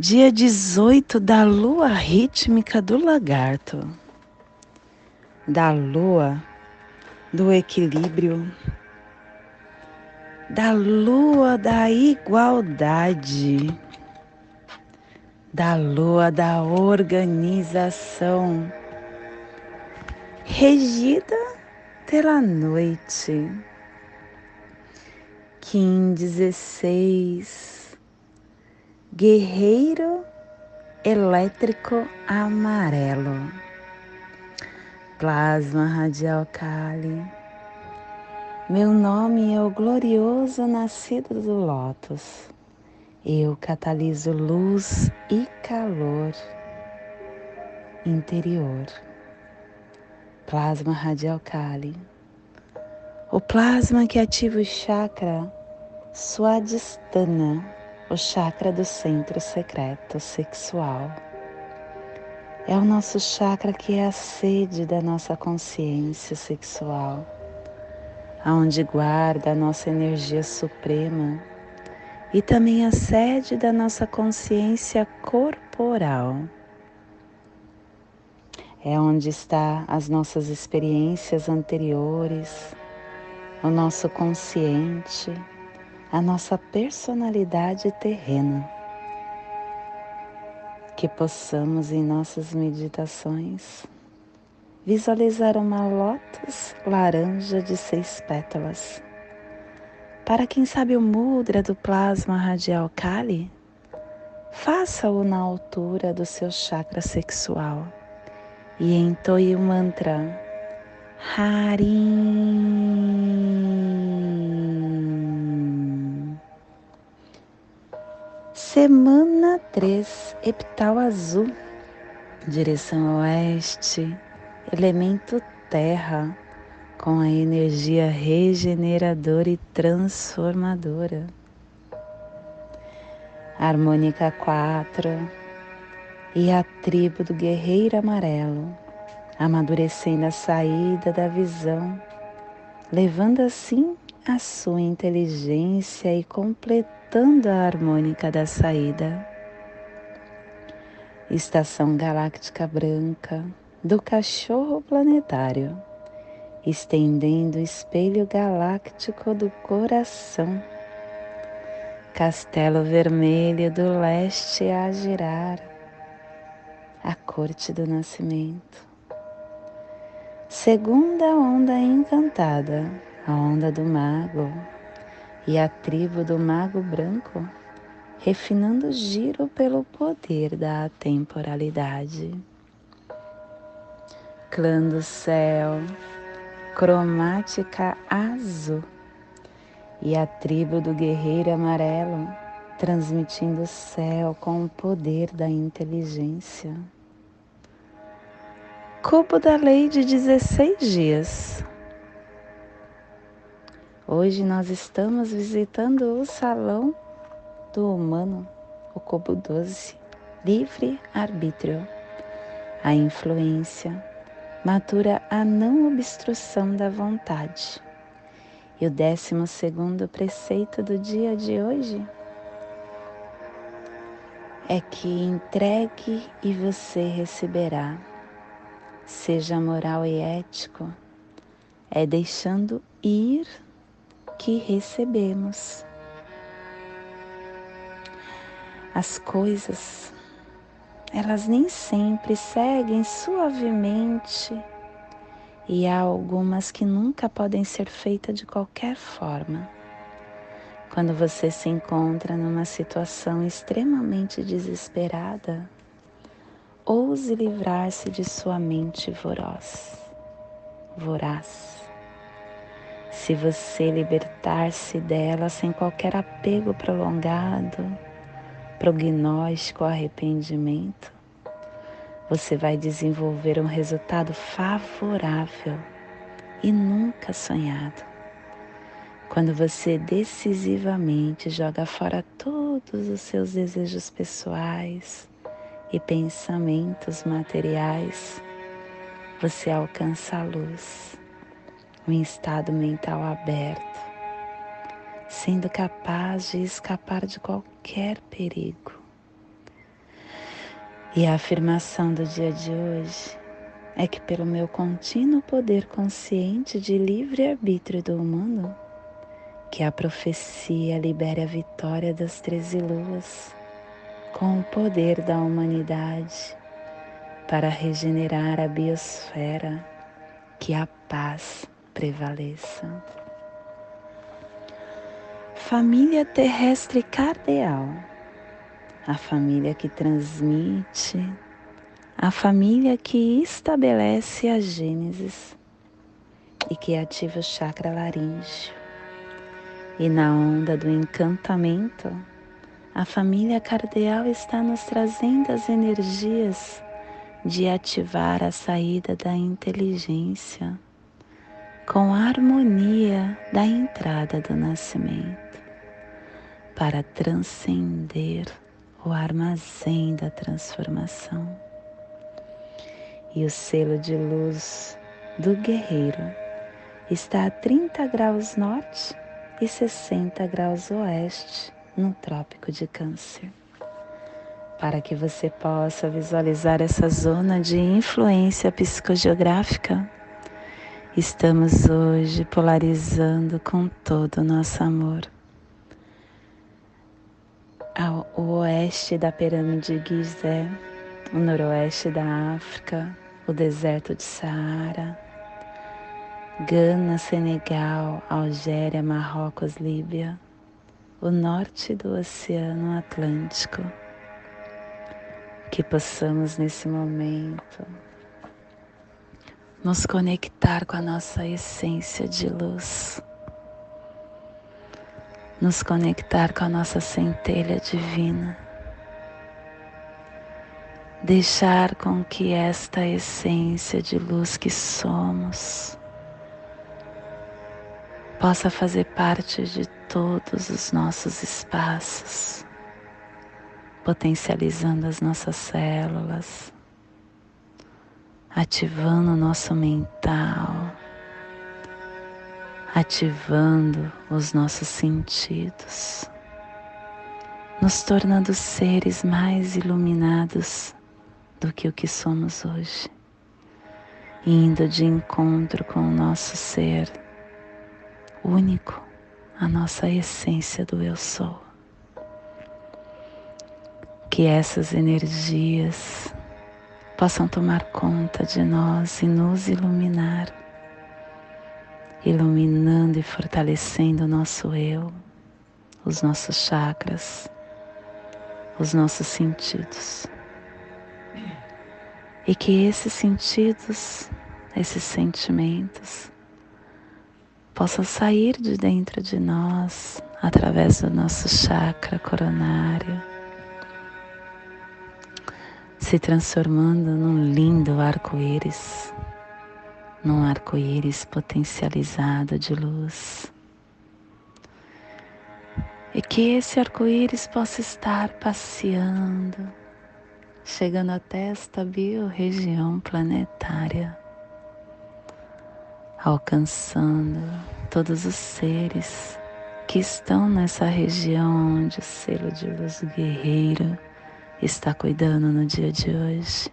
dia 18 da lua rítmica do lagarto, da lua do equilíbrio, da lua da igualdade, da lua da organização, regida pela noite. Kim 16 Guerreiro elétrico amarelo. Plasma radial Kali. Meu nome é o glorioso nascido do Lótus. Eu cataliso luz e calor interior. Plasma radial Kali. O plasma que ativa o chakra Swadhisthana o chakra do centro secreto sexual. É o nosso chakra que é a sede da nossa consciência sexual, aonde guarda a nossa energia suprema e também a sede da nossa consciência corporal. É onde está as nossas experiências anteriores, o nosso consciente a nossa personalidade terrena. Que possamos em nossas meditações visualizar uma lótus laranja de seis pétalas. Para quem sabe o mudra do plasma radial Kali, faça-o na altura do seu chakra sexual e entoie o mantra Harim. Semana 3, epital azul, direção oeste, elemento terra, com a energia regeneradora e transformadora. Harmônica 4 e a tribo do guerreiro amarelo, amadurecendo a saída da visão, levando assim a sua inteligência e completando voltando à harmônica da saída. Estação galáctica branca do cachorro planetário, estendendo o espelho galáctico do coração. Castelo vermelho do leste a girar, a corte do nascimento. Segunda onda encantada, a onda do mago e a tribo do Mago Branco, refinando o giro pelo poder da temporalidade. Clã do céu, cromática azul, e a tribo do guerreiro amarelo, transmitindo o céu com o poder da inteligência. Cubo da lei de 16 dias, Hoje nós estamos visitando o salão do humano, o cubo 12, livre arbítrio. A influência matura a não obstrução da vontade. E o décimo segundo preceito do dia de hoje é que entregue e você receberá. Seja moral e ético, é deixando ir que recebemos. As coisas, elas nem sempre seguem suavemente e há algumas que nunca podem ser feitas de qualquer forma. Quando você se encontra numa situação extremamente desesperada, ouse livrar-se de sua mente voraz. voraz se você libertar-se dela sem qualquer apego prolongado, prognóstico arrependimento, você vai desenvolver um resultado favorável e nunca sonhado. Quando você decisivamente joga fora todos os seus desejos pessoais e pensamentos materiais, você alcança a luz, um estado mental aberto, sendo capaz de escapar de qualquer perigo. E a afirmação do dia de hoje é que, pelo meu contínuo poder consciente de livre-arbítrio do humano, que a profecia libere a vitória das treze luas com o poder da humanidade para regenerar a biosfera, que a paz prevaleça. Família terrestre cardeal a família que transmite, a família que estabelece a Gênesis e que ativa o chakra laríngeo. E na onda do encantamento, a família cardeal está nos trazendo as energias de ativar a saída da inteligência com a harmonia da entrada do nascimento para transcender o armazém da transformação. E o selo de luz do guerreiro está a 30 graus norte e 60 graus oeste no Trópico de Câncer. Para que você possa visualizar essa zona de influência psicogeográfica, estamos hoje polarizando com todo o nosso amor ao oeste da pirâmide Gizé, o noroeste da África, o deserto de Saara, Gana, Senegal, Algéria, Marrocos, Líbia, o norte do Oceano Atlântico. Que possamos nesse momento nos conectar com a nossa essência de luz nos conectar com a nossa centelha divina. Deixar com que esta essência de luz que somos possa fazer parte de todos os nossos espaços, potencializando as nossas células, ativando o nosso mental ativando os nossos sentidos, nos tornando seres mais iluminados do que o que somos hoje, indo de encontro com o nosso ser único, a nossa essência do eu sou. Que essas energias possam tomar conta de nós e nos iluminar iluminando e fortalecendo o nosso eu, os nossos chakras, os nossos sentidos. E que esses sentidos, esses sentimentos, possam sair de dentro de nós através do nosso chakra coronário, se transformando num lindo arco-íris num arco-íris potencializado de luz. E que esse arco-íris possa estar passeando, chegando até esta biorregião planetária, alcançando todos os seres que estão nessa região onde o selo de luz guerreiro está cuidando no dia de hoje.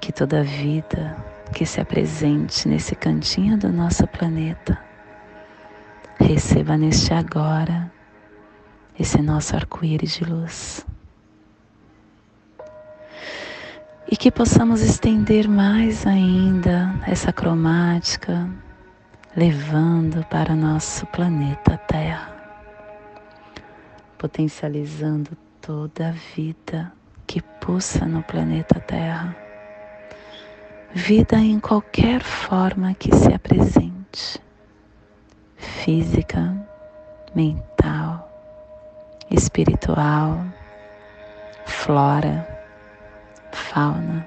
Que toda vida que se apresente nesse cantinho do nosso planeta. Receba neste agora esse nosso arco-íris de luz. E que possamos estender mais ainda essa cromática, levando para nosso planeta Terra, potencializando toda a vida que pulsa no planeta Terra vida em qualquer forma que se apresente física, mental, espiritual, flora, fauna.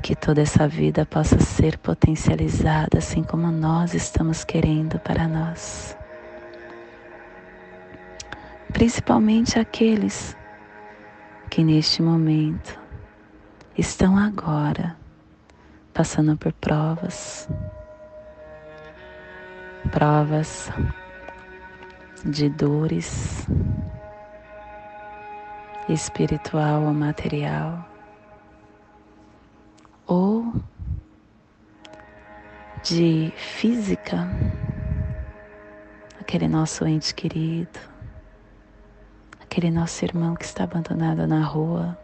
Que toda essa vida possa ser potencializada assim como nós estamos querendo para nós. Principalmente aqueles que neste momento estão agora passando por provas, provas de dores espiritual ou material, ou de física, aquele nosso ente querido, aquele nosso irmão que está abandonado na rua,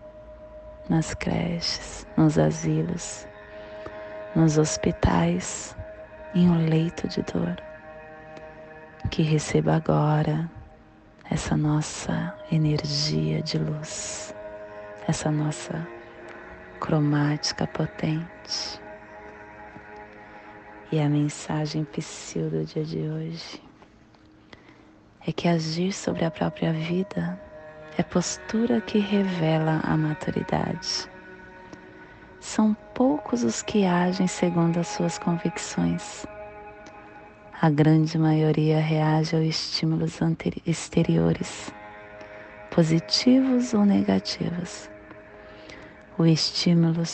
nas creches, nos asilos, nos hospitais, em um leito de dor. Que receba agora essa nossa energia de luz, essa nossa cromática potente. E a mensagem psil do dia de hoje é que agir sobre a própria vida é postura que revela a maturidade. São poucos os que agem segundo as suas convicções. A grande maioria reage aos estímulos exteriores, positivos ou negativos. O estímulo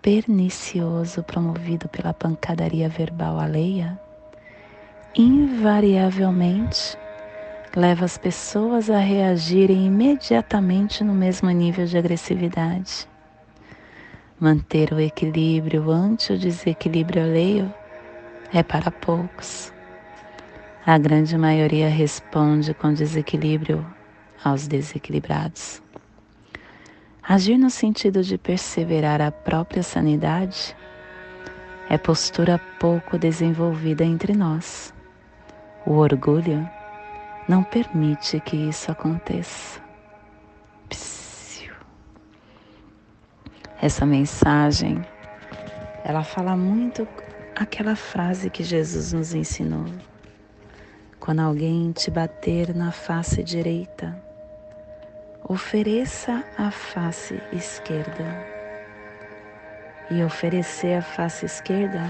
pernicioso promovido pela pancadaria verbal alheia invariavelmente leva as pessoas a reagirem imediatamente no mesmo nível de agressividade. Manter o equilíbrio ante o desequilíbrio alheio é para poucos. A grande maioria responde com desequilíbrio aos desequilibrados. Agir no sentido de perseverar a própria sanidade é postura pouco desenvolvida entre nós. O orgulho não permite que isso aconteça. Psiu. Essa mensagem, ela fala muito aquela frase que Jesus nos ensinou. Quando alguém te bater na face direita, ofereça a face esquerda. E oferecer a face esquerda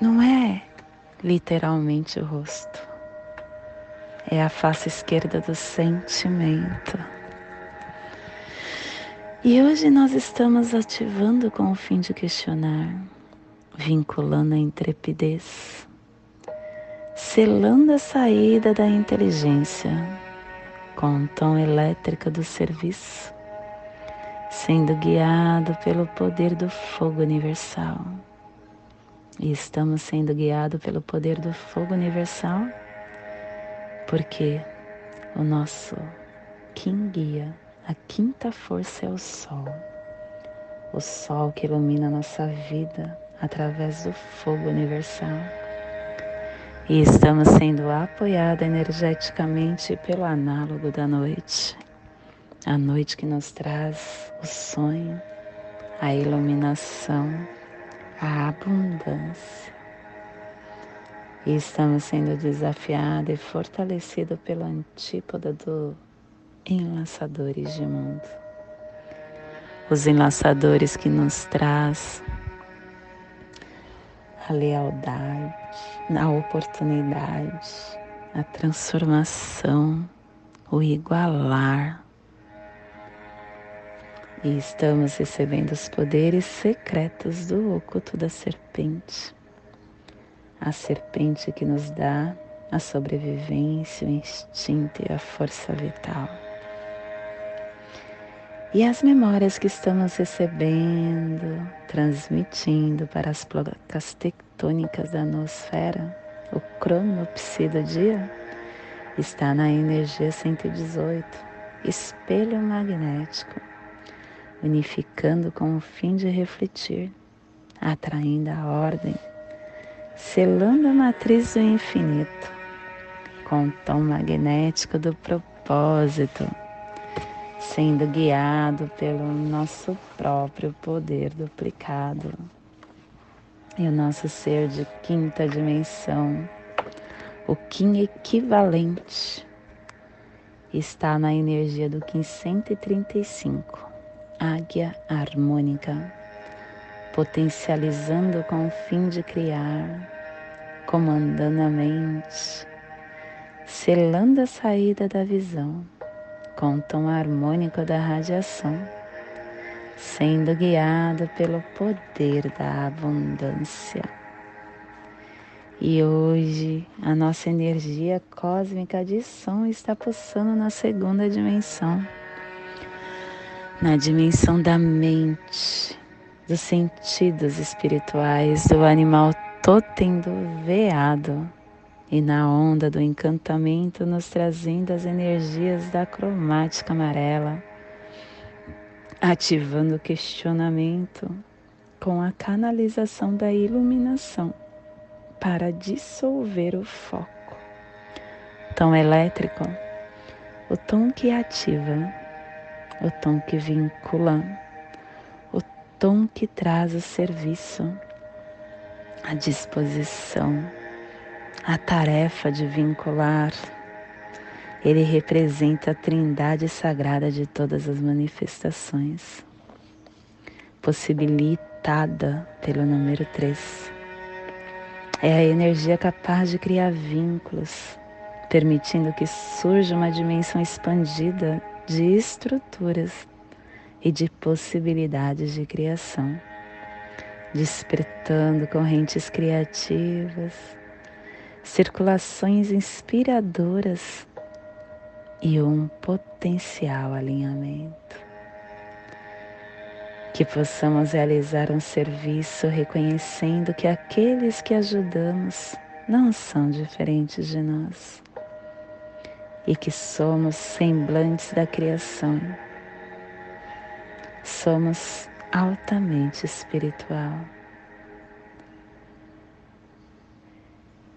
não é literalmente o rosto é a face esquerda do sentimento. E hoje nós estamos ativando com o fim de questionar, vinculando a intrepidez, selando a saída da inteligência com o tom elétrico do serviço, sendo guiado pelo poder do fogo universal. E estamos sendo guiados pelo poder do fogo universal porque o nosso Kim guia, a quinta força é o Sol, o Sol que ilumina a nossa vida através do fogo universal. E estamos sendo apoiados energeticamente pelo análogo da noite, a noite que nos traz o sonho, a iluminação, a abundância e estamos sendo desafiados e fortalecidos pela antípoda do enlaçadores de mundo. Os enlaçadores que nos traz a lealdade, a oportunidade, a transformação, o igualar. E estamos recebendo os poderes secretos do oculto da serpente a serpente que nos dá a sobrevivência, o instinto e a força vital. E as memórias que estamos recebendo, transmitindo para as placas tectônicas da nosfera, o cronopsi do dia, está na energia 118, espelho magnético, unificando com o fim de refletir, atraindo a ordem selando a matriz do infinito com o tom magnético do propósito, sendo guiado pelo nosso próprio poder duplicado e o nosso ser de quinta dimensão, o Kim equivalente, está na energia do Kim 135, Águia Harmônica, potencializando com o fim de criar, comandando a mente, selando a saída da visão com o tom harmônico da radiação, sendo guiado pelo poder da abundância. E hoje a nossa energia cósmica de som está pulsando na segunda dimensão, na dimensão da mente, dos sentidos espirituais, do animal totem do veado e na onda do encantamento nos trazendo as energias da cromática amarela, ativando o questionamento com a canalização da iluminação para dissolver o foco. Tom elétrico, o tom que ativa, o tom que vincula, o tom que traz o serviço, a disposição, a tarefa de vincular. Ele representa a trindade sagrada de todas as manifestações, possibilitada pelo número 3 é a energia capaz de criar vínculos, permitindo que surja uma dimensão expandida de estruturas e de possibilidades de criação, despertando correntes criativas, circulações inspiradoras e um potencial alinhamento. Que possamos realizar um serviço reconhecendo que aqueles que ajudamos não são diferentes de nós e que somos semblantes da criação. Somos altamente espiritual,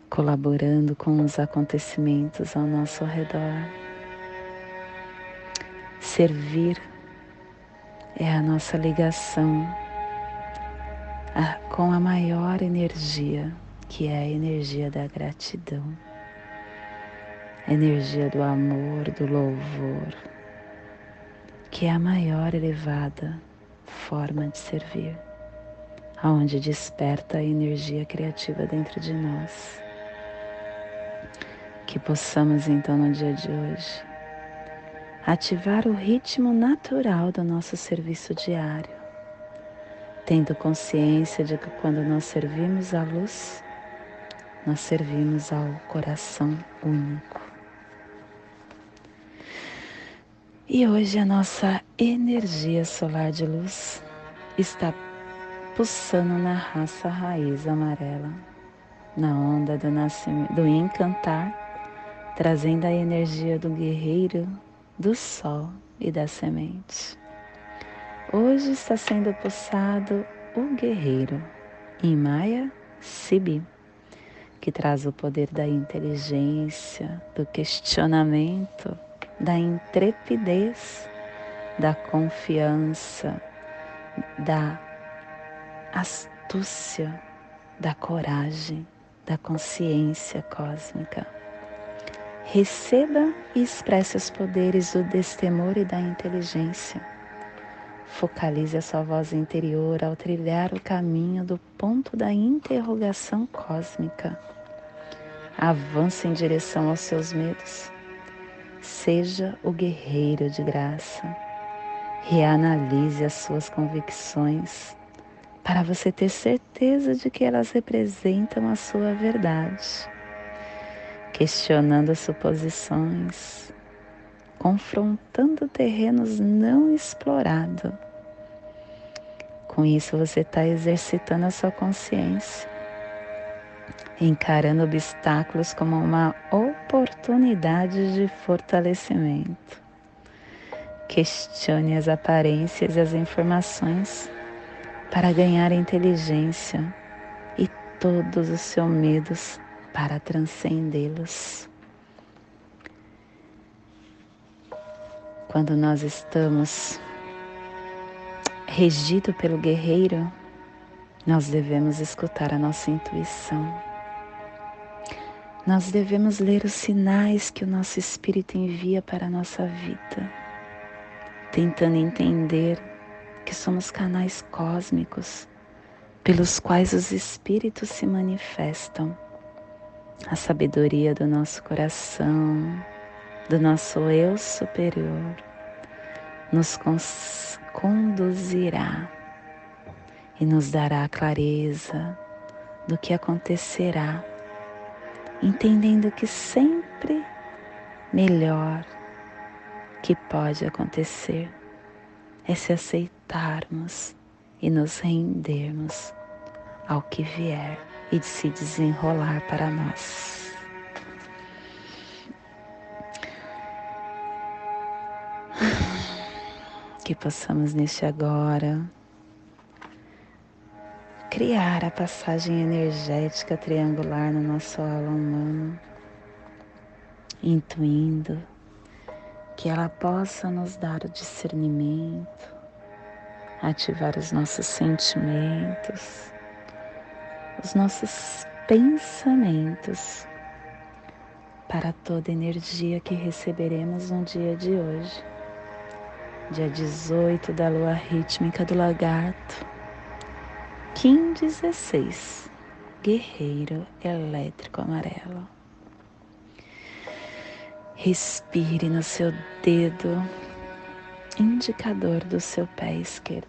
colaborando com os acontecimentos ao nosso redor. Servir é a nossa ligação com a maior energia, que é a energia da gratidão, energia do amor, do louvor, que é a maior elevada forma de servir, aonde desperta a energia criativa dentro de nós. Que possamos então no dia de hoje ativar o ritmo natural do nosso serviço diário, tendo consciência de que quando nós servimos à luz, nós servimos ao coração único. E hoje a nossa energia solar de luz está pulsando na raça raiz amarela, na onda do, do encantar, trazendo a energia do guerreiro do sol e da semente. Hoje está sendo pulsado o guerreiro em Maia Sibi, que traz o poder da inteligência, do questionamento, da intrepidez, da confiança, da astúcia, da coragem, da consciência cósmica. Receba e expresse os poderes do destemor e da inteligência. Focalize a sua voz interior ao trilhar o caminho do ponto da interrogação cósmica. Avance em direção aos seus medos. Seja o guerreiro de graça. Reanalise as suas convicções para você ter certeza de que elas representam a sua verdade questionando suposições, confrontando terrenos não explorados. Com isso, você está exercitando a sua consciência, encarando obstáculos como uma oportunidade de fortalecimento. Questione as aparências e as informações para ganhar inteligência e todos os seus medos para transcendê-los. Quando nós estamos regido pelo guerreiro, nós devemos escutar a nossa intuição. Nós devemos ler os sinais que o nosso espírito envia para a nossa vida, tentando entender que somos canais cósmicos pelos quais os espíritos se manifestam. A sabedoria do nosso coração, do nosso eu superior, nos conduzirá e nos dará clareza do que acontecerá entendendo que sempre melhor que pode acontecer é se aceitarmos e nos rendermos ao que vier e de se desenrolar para nós. Que possamos neste agora criar a passagem energética triangular no nosso aula humano, intuindo que ela possa nos dar o discernimento, ativar os nossos sentimentos, os nossos pensamentos para toda energia que receberemos no dia de hoje, dia 18 da lua rítmica do lagarto Kim 16, Guerreiro Elétrico Amarelo. Respire no seu dedo indicador do seu pé esquerdo.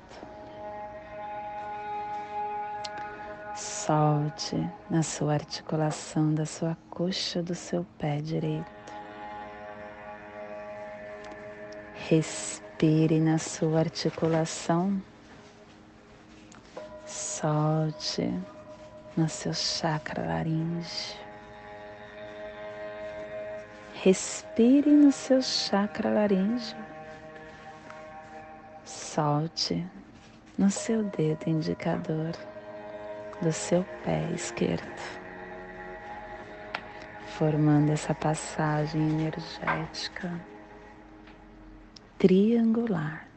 Solte na sua articulação da sua coxa do seu pé direito. Respire na sua articulação Solte no seu chakra laríngeo. Respire no seu chakra laríngeo. Solte no seu dedo indicador do seu pé esquerdo, formando essa passagem energética triangular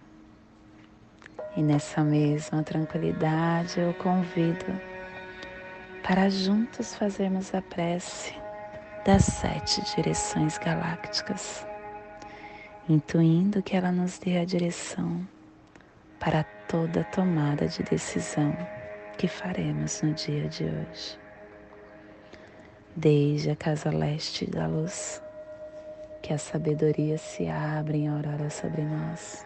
e nessa mesma tranquilidade eu convido para juntos fazermos a prece das sete direções galácticas, intuindo que ela nos dê a direção para toda tomada de decisão que faremos no dia de hoje. Desde a casa leste da luz, que a sabedoria se abra em aurora sobre nós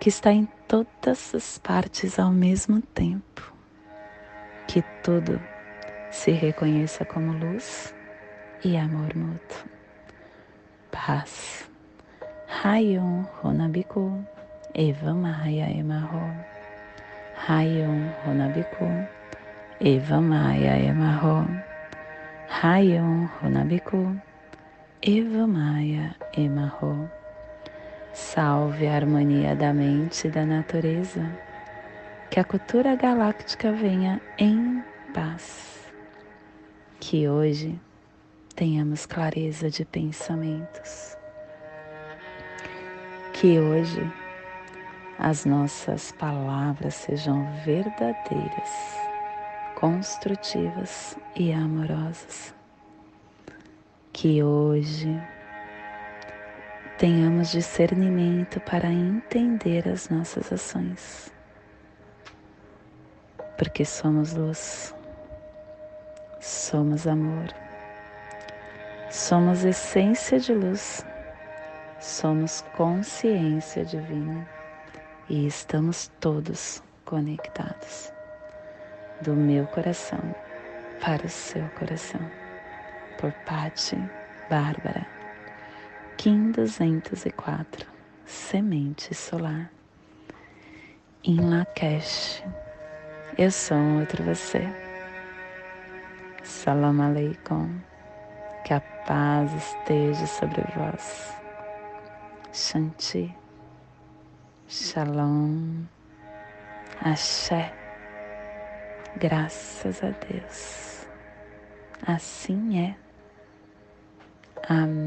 que está em todas as partes ao mesmo tempo, que tudo se reconheça como luz e amor mútuo. Paz. Rayon Honabiku Eva Maia Emarro. Rayon Honabiku Eva Maia Emarro. Rayon Honabiku Eva Maia Emarro. Salve a harmonia da mente e da natureza que a cultura galáctica venha em paz. Que hoje tenhamos clareza de pensamentos. Que hoje as nossas palavras sejam verdadeiras, construtivas e amorosas. Que hoje tenhamos discernimento para entender as nossas ações, porque somos luz, somos amor, somos essência de luz, somos consciência divina e estamos todos conectados do meu coração para o seu coração. Por Patti Bárbara, Kim 204, Semente Solar. Em Lakesh, eu sou um outro você. Salam Aleikum, que a paz esteja sobre vós. Shanti. Shalom, Axé, graças a Deus. Assim é. Amém.